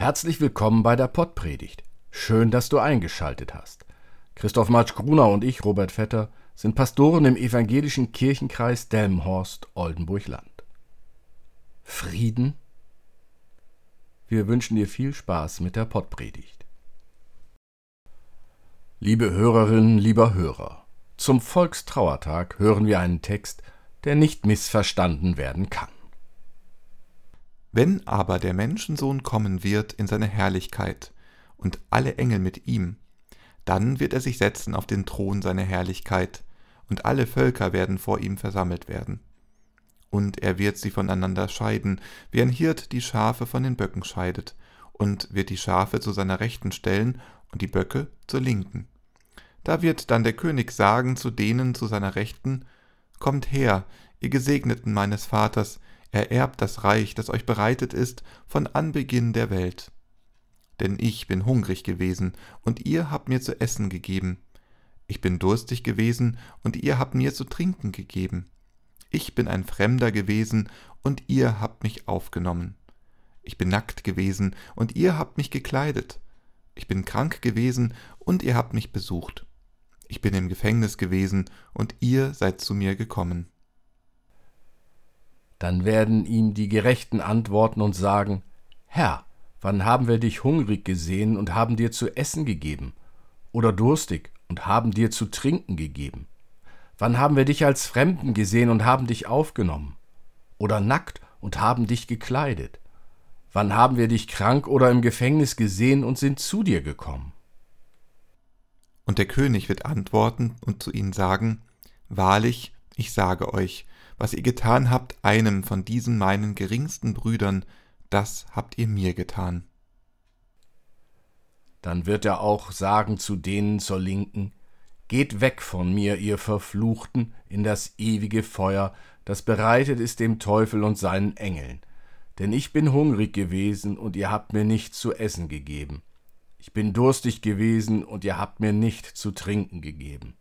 Herzlich willkommen bei der Pottpredigt. Schön, dass du eingeschaltet hast. Christoph Matsch-Gruner und ich, Robert Vetter, sind Pastoren im evangelischen Kirchenkreis Delmenhorst-Oldenburg-Land. Frieden? Wir wünschen dir viel Spaß mit der Pottpredigt. Liebe Hörerinnen, lieber Hörer, zum Volkstrauertag hören wir einen Text, der nicht missverstanden werden kann. Wenn aber der Menschensohn kommen wird in seine Herrlichkeit und alle Engel mit ihm, dann wird er sich setzen auf den Thron seiner Herrlichkeit, und alle Völker werden vor ihm versammelt werden. Und er wird sie voneinander scheiden, wie ein Hirt die Schafe von den Böcken scheidet, und wird die Schafe zu seiner Rechten stellen und die Böcke zur Linken. Da wird dann der König sagen zu denen zu seiner Rechten, Kommt her, ihr Gesegneten meines Vaters, ererbt das Reich, das euch bereitet ist von Anbeginn der Welt. Denn ich bin hungrig gewesen, und ihr habt mir zu essen gegeben. Ich bin durstig gewesen, und ihr habt mir zu trinken gegeben. Ich bin ein Fremder gewesen, und ihr habt mich aufgenommen. Ich bin nackt gewesen, und ihr habt mich gekleidet. Ich bin krank gewesen, und ihr habt mich besucht. Ich bin im Gefängnis gewesen, und ihr seid zu mir gekommen. Dann werden ihm die Gerechten antworten und sagen, Herr, wann haben wir dich hungrig gesehen und haben dir zu essen gegeben? Oder durstig und haben dir zu trinken gegeben? Wann haben wir dich als Fremden gesehen und haben dich aufgenommen? Oder nackt und haben dich gekleidet? Wann haben wir dich krank oder im Gefängnis gesehen und sind zu dir gekommen? Und der König wird antworten und zu ihnen sagen, Wahrlich, ich sage euch, was ihr getan habt einem von diesen meinen geringsten Brüdern, das habt ihr mir getan. Dann wird er auch sagen zu denen zur Linken, Geht weg von mir, ihr Verfluchten, in das ewige Feuer, das bereitet ist dem Teufel und seinen Engeln. Denn ich bin hungrig gewesen, und ihr habt mir nicht zu essen gegeben. Ich bin durstig gewesen, und ihr habt mir nicht zu trinken gegeben.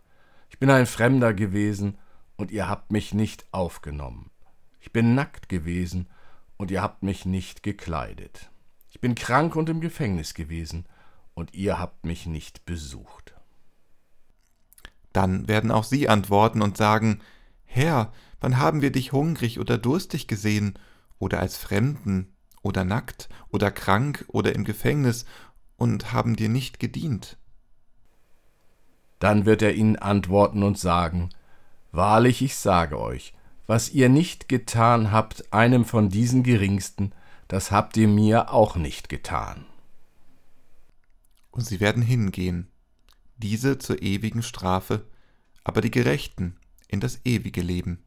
Ich bin ein Fremder gewesen, und ihr habt mich nicht aufgenommen. Ich bin nackt gewesen, und ihr habt mich nicht gekleidet. Ich bin krank und im Gefängnis gewesen, und ihr habt mich nicht besucht. Dann werden auch sie antworten und sagen, Herr, wann haben wir dich hungrig oder durstig gesehen, oder als Fremden, oder nackt, oder krank, oder im Gefängnis, und haben dir nicht gedient? Dann wird er ihnen antworten und sagen, Wahrlich, ich sage euch, was ihr nicht getan habt einem von diesen Geringsten, das habt ihr mir auch nicht getan. Und sie werden hingehen, diese zur ewigen Strafe, aber die Gerechten in das ewige Leben.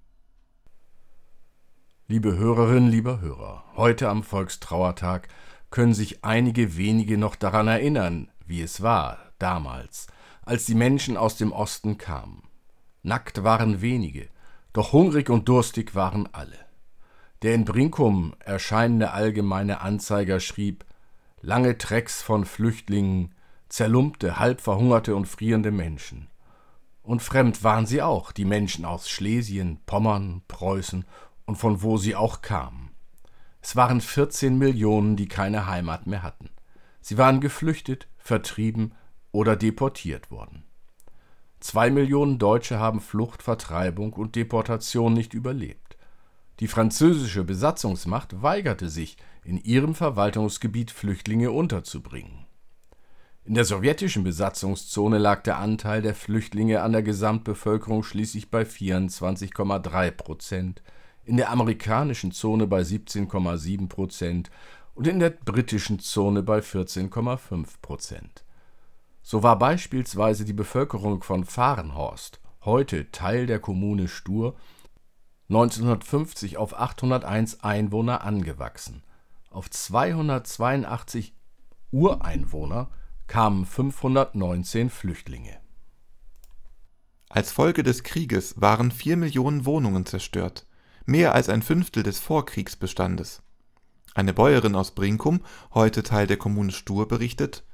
Liebe Hörerinnen, lieber Hörer, heute am Volkstrauertag können sich einige wenige noch daran erinnern, wie es war damals, als die Menschen aus dem Osten kamen. Nackt waren wenige, doch hungrig und durstig waren alle. Der in Brinkum erscheinende allgemeine Anzeiger schrieb lange Trecks von Flüchtlingen, zerlumpte, halb verhungerte und frierende Menschen. Und fremd waren sie auch, die Menschen aus Schlesien, Pommern, Preußen und von wo sie auch kamen. Es waren 14 Millionen, die keine Heimat mehr hatten. Sie waren geflüchtet, vertrieben oder deportiert worden. Zwei Millionen Deutsche haben Flucht, Vertreibung und Deportation nicht überlebt. Die französische Besatzungsmacht weigerte sich, in ihrem Verwaltungsgebiet Flüchtlinge unterzubringen. In der sowjetischen Besatzungszone lag der Anteil der Flüchtlinge an der Gesamtbevölkerung schließlich bei 24,3 Prozent, in der amerikanischen Zone bei 17,7 Prozent und in der britischen Zone bei 14,5 Prozent so war beispielsweise die Bevölkerung von Fahrenhorst, heute Teil der Kommune Stur, 1950 auf 801 Einwohner angewachsen. Auf 282 Ureinwohner kamen 519 Flüchtlinge. Als Folge des Krieges waren vier Millionen Wohnungen zerstört, mehr als ein Fünftel des Vorkriegsbestandes. Eine Bäuerin aus Brinkum, heute Teil der Kommune Stur, berichtet,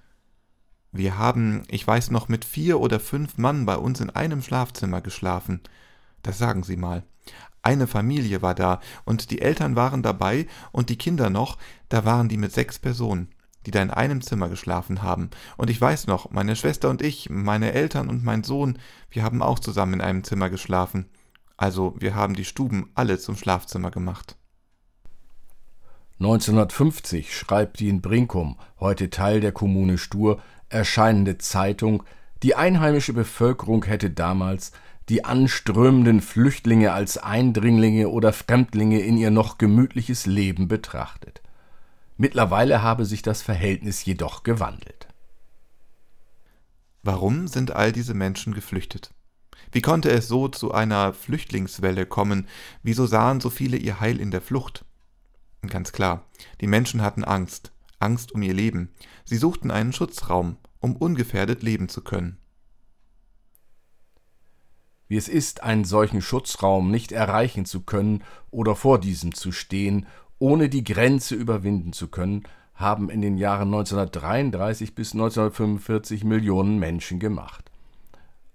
wir haben, ich weiß noch, mit vier oder fünf Mann bei uns in einem Schlafzimmer geschlafen. Das sagen Sie mal. Eine Familie war da, und die Eltern waren dabei und die Kinder noch, da waren die mit sechs Personen. die da in einem Zimmer geschlafen haben. Und ich weiß noch, meine Schwester und ich, meine Eltern und mein Sohn, wir haben auch zusammen in einem Zimmer geschlafen. Also wir haben die Stuben alle zum Schlafzimmer gemacht. 1950 schreibt die in Brinkum, heute Teil der Kommune Stur, erscheinende Zeitung, die einheimische Bevölkerung hätte damals die anströmenden Flüchtlinge als Eindringlinge oder Fremdlinge in ihr noch gemütliches Leben betrachtet. Mittlerweile habe sich das Verhältnis jedoch gewandelt. Warum sind all diese Menschen geflüchtet? Wie konnte es so zu einer Flüchtlingswelle kommen? Wieso sahen so viele ihr Heil in der Flucht? Ganz klar, die Menschen hatten Angst, Angst um ihr Leben. Sie suchten einen Schutzraum, um ungefährdet leben zu können. Wie es ist, einen solchen Schutzraum nicht erreichen zu können oder vor diesem zu stehen ohne die Grenze überwinden zu können, haben in den Jahren 1933 bis 1945 Millionen Menschen gemacht.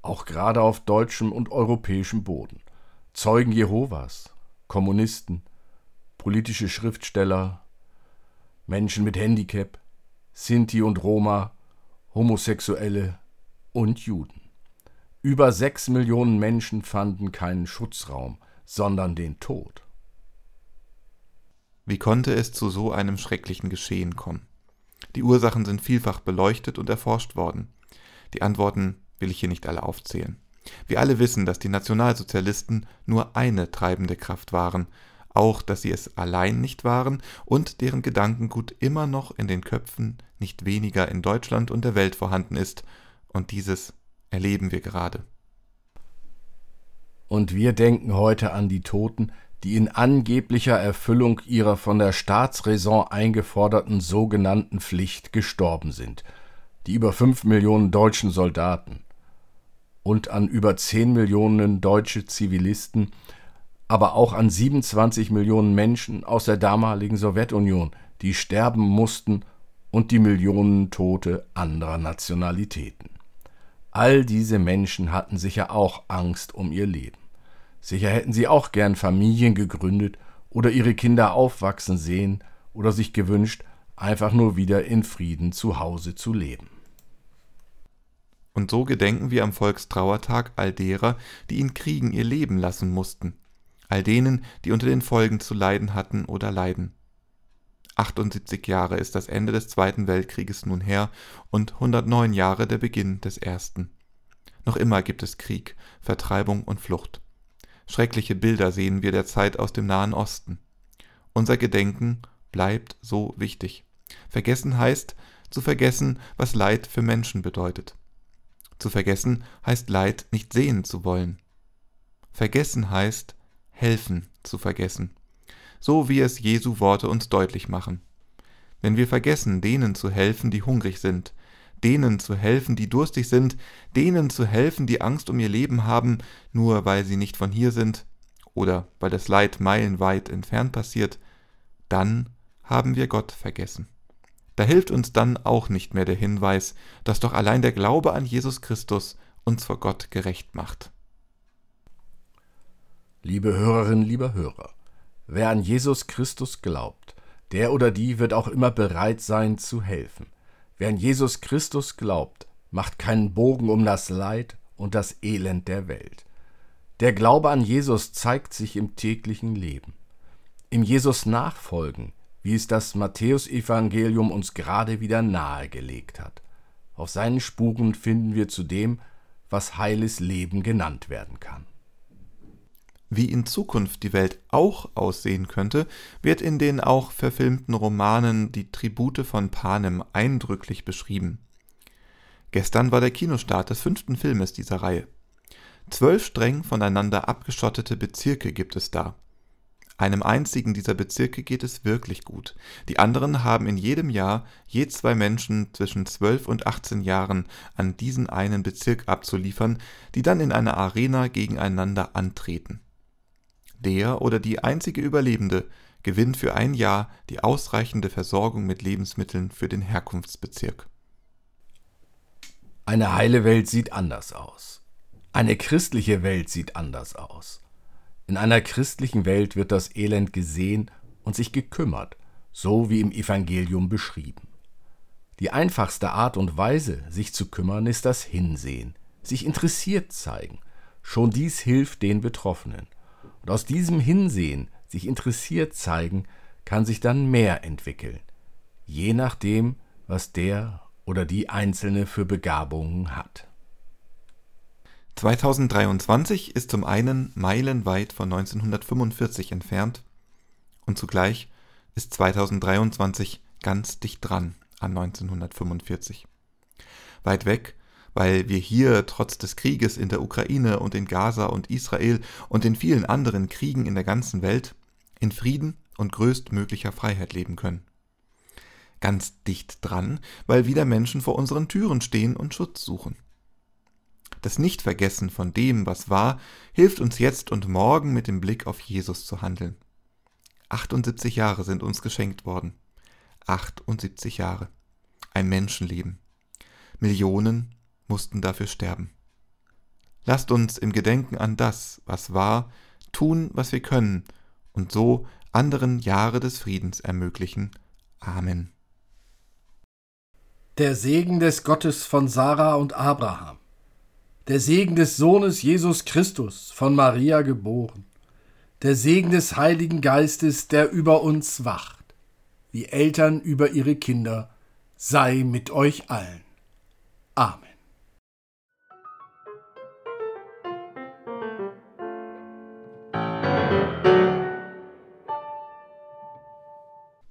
Auch gerade auf deutschem und europäischem Boden. Zeugen Jehovas, Kommunisten, politische Schriftsteller, Menschen mit Handicap, Sinti und Roma, Homosexuelle und Juden. Über sechs Millionen Menschen fanden keinen Schutzraum, sondern den Tod. Wie konnte es zu so einem schrecklichen Geschehen kommen? Die Ursachen sind vielfach beleuchtet und erforscht worden. Die Antworten will ich hier nicht alle aufzählen. Wir alle wissen, dass die Nationalsozialisten nur eine treibende Kraft waren, auch dass sie es allein nicht waren und deren Gedankengut immer noch in den Köpfen nicht weniger in Deutschland und der Welt vorhanden ist, und dieses erleben wir gerade. Und wir denken heute an die Toten, die in angeblicher Erfüllung ihrer von der Staatsräson eingeforderten sogenannten Pflicht gestorben sind, die über fünf Millionen deutschen Soldaten und an über zehn Millionen deutsche Zivilisten, aber auch an 27 Millionen Menschen aus der damaligen Sowjetunion, die sterben mussten, und die Millionen Tote anderer Nationalitäten. All diese Menschen hatten sicher auch Angst um ihr Leben. Sicher hätten sie auch gern Familien gegründet oder ihre Kinder aufwachsen sehen oder sich gewünscht, einfach nur wieder in Frieden zu Hause zu leben. Und so gedenken wir am Volkstrauertag all derer, die in Kriegen ihr Leben lassen mussten, all denen, die unter den Folgen zu leiden hatten oder leiden. 78 Jahre ist das Ende des Zweiten Weltkrieges nun her und 109 Jahre der Beginn des Ersten. Noch immer gibt es Krieg, Vertreibung und Flucht. Schreckliche Bilder sehen wir derzeit aus dem Nahen Osten. Unser Gedenken bleibt so wichtig. Vergessen heißt, zu vergessen, was Leid für Menschen bedeutet. Zu vergessen heißt Leid nicht sehen zu wollen. Vergessen heißt, helfen zu vergessen. So wie es Jesu Worte uns deutlich machen. Wenn wir vergessen, denen zu helfen, die hungrig sind, denen zu helfen, die durstig sind, denen zu helfen, die Angst um ihr Leben haben, nur weil sie nicht von hier sind oder weil das Leid meilenweit entfernt passiert, dann haben wir Gott vergessen. Da hilft uns dann auch nicht mehr der Hinweis, dass doch allein der Glaube an Jesus Christus uns vor Gott gerecht macht. Liebe Hörerinnen, lieber Hörer, wer an Jesus Christus glaubt, der oder die wird auch immer bereit sein zu helfen. Wer an Jesus Christus glaubt, macht keinen Bogen um das Leid und das Elend der Welt. Der Glaube an Jesus zeigt sich im täglichen Leben. Im Jesus nachfolgen, wie es das Matthäusevangelium uns gerade wieder nahegelegt hat. Auf seinen Spuren finden wir zudem, was heiles Leben genannt werden kann. Wie in Zukunft die Welt auch aussehen könnte, wird in den auch verfilmten Romanen Die Tribute von Panem eindrücklich beschrieben. Gestern war der Kinostart des fünften Filmes dieser Reihe. Zwölf streng voneinander abgeschottete Bezirke gibt es da. Einem einzigen dieser Bezirke geht es wirklich gut. Die anderen haben in jedem Jahr je zwei Menschen zwischen 12 und 18 Jahren an diesen einen Bezirk abzuliefern, die dann in einer Arena gegeneinander antreten. Der oder die einzige Überlebende gewinnt für ein Jahr die ausreichende Versorgung mit Lebensmitteln für den Herkunftsbezirk. Eine heile Welt sieht anders aus. Eine christliche Welt sieht anders aus. In einer christlichen Welt wird das Elend gesehen und sich gekümmert, so wie im Evangelium beschrieben. Die einfachste Art und Weise, sich zu kümmern, ist das Hinsehen, sich interessiert zeigen. Schon dies hilft den Betroffenen. Und aus diesem Hinsehen, sich interessiert zeigen, kann sich dann mehr entwickeln, je nachdem, was der oder die Einzelne für Begabungen hat. 2023 ist zum einen meilenweit von 1945 entfernt und zugleich ist 2023 ganz dicht dran an 1945. Weit weg, weil wir hier trotz des Krieges in der Ukraine und in Gaza und Israel und in vielen anderen Kriegen in der ganzen Welt in Frieden und größtmöglicher Freiheit leben können. Ganz dicht dran, weil wieder Menschen vor unseren Türen stehen und Schutz suchen. Das Nichtvergessen von dem, was war, hilft uns jetzt und morgen mit dem Blick auf Jesus zu handeln. 78 Jahre sind uns geschenkt worden. 78 Jahre. Ein Menschenleben. Millionen mussten dafür sterben. Lasst uns im Gedenken an das, was war, tun, was wir können und so anderen Jahre des Friedens ermöglichen. Amen. Der Segen des Gottes von Sarah und Abraham, der Segen des Sohnes Jesus Christus, von Maria geboren, der Segen des Heiligen Geistes, der über uns wacht, wie Eltern über ihre Kinder, sei mit euch allen. Amen.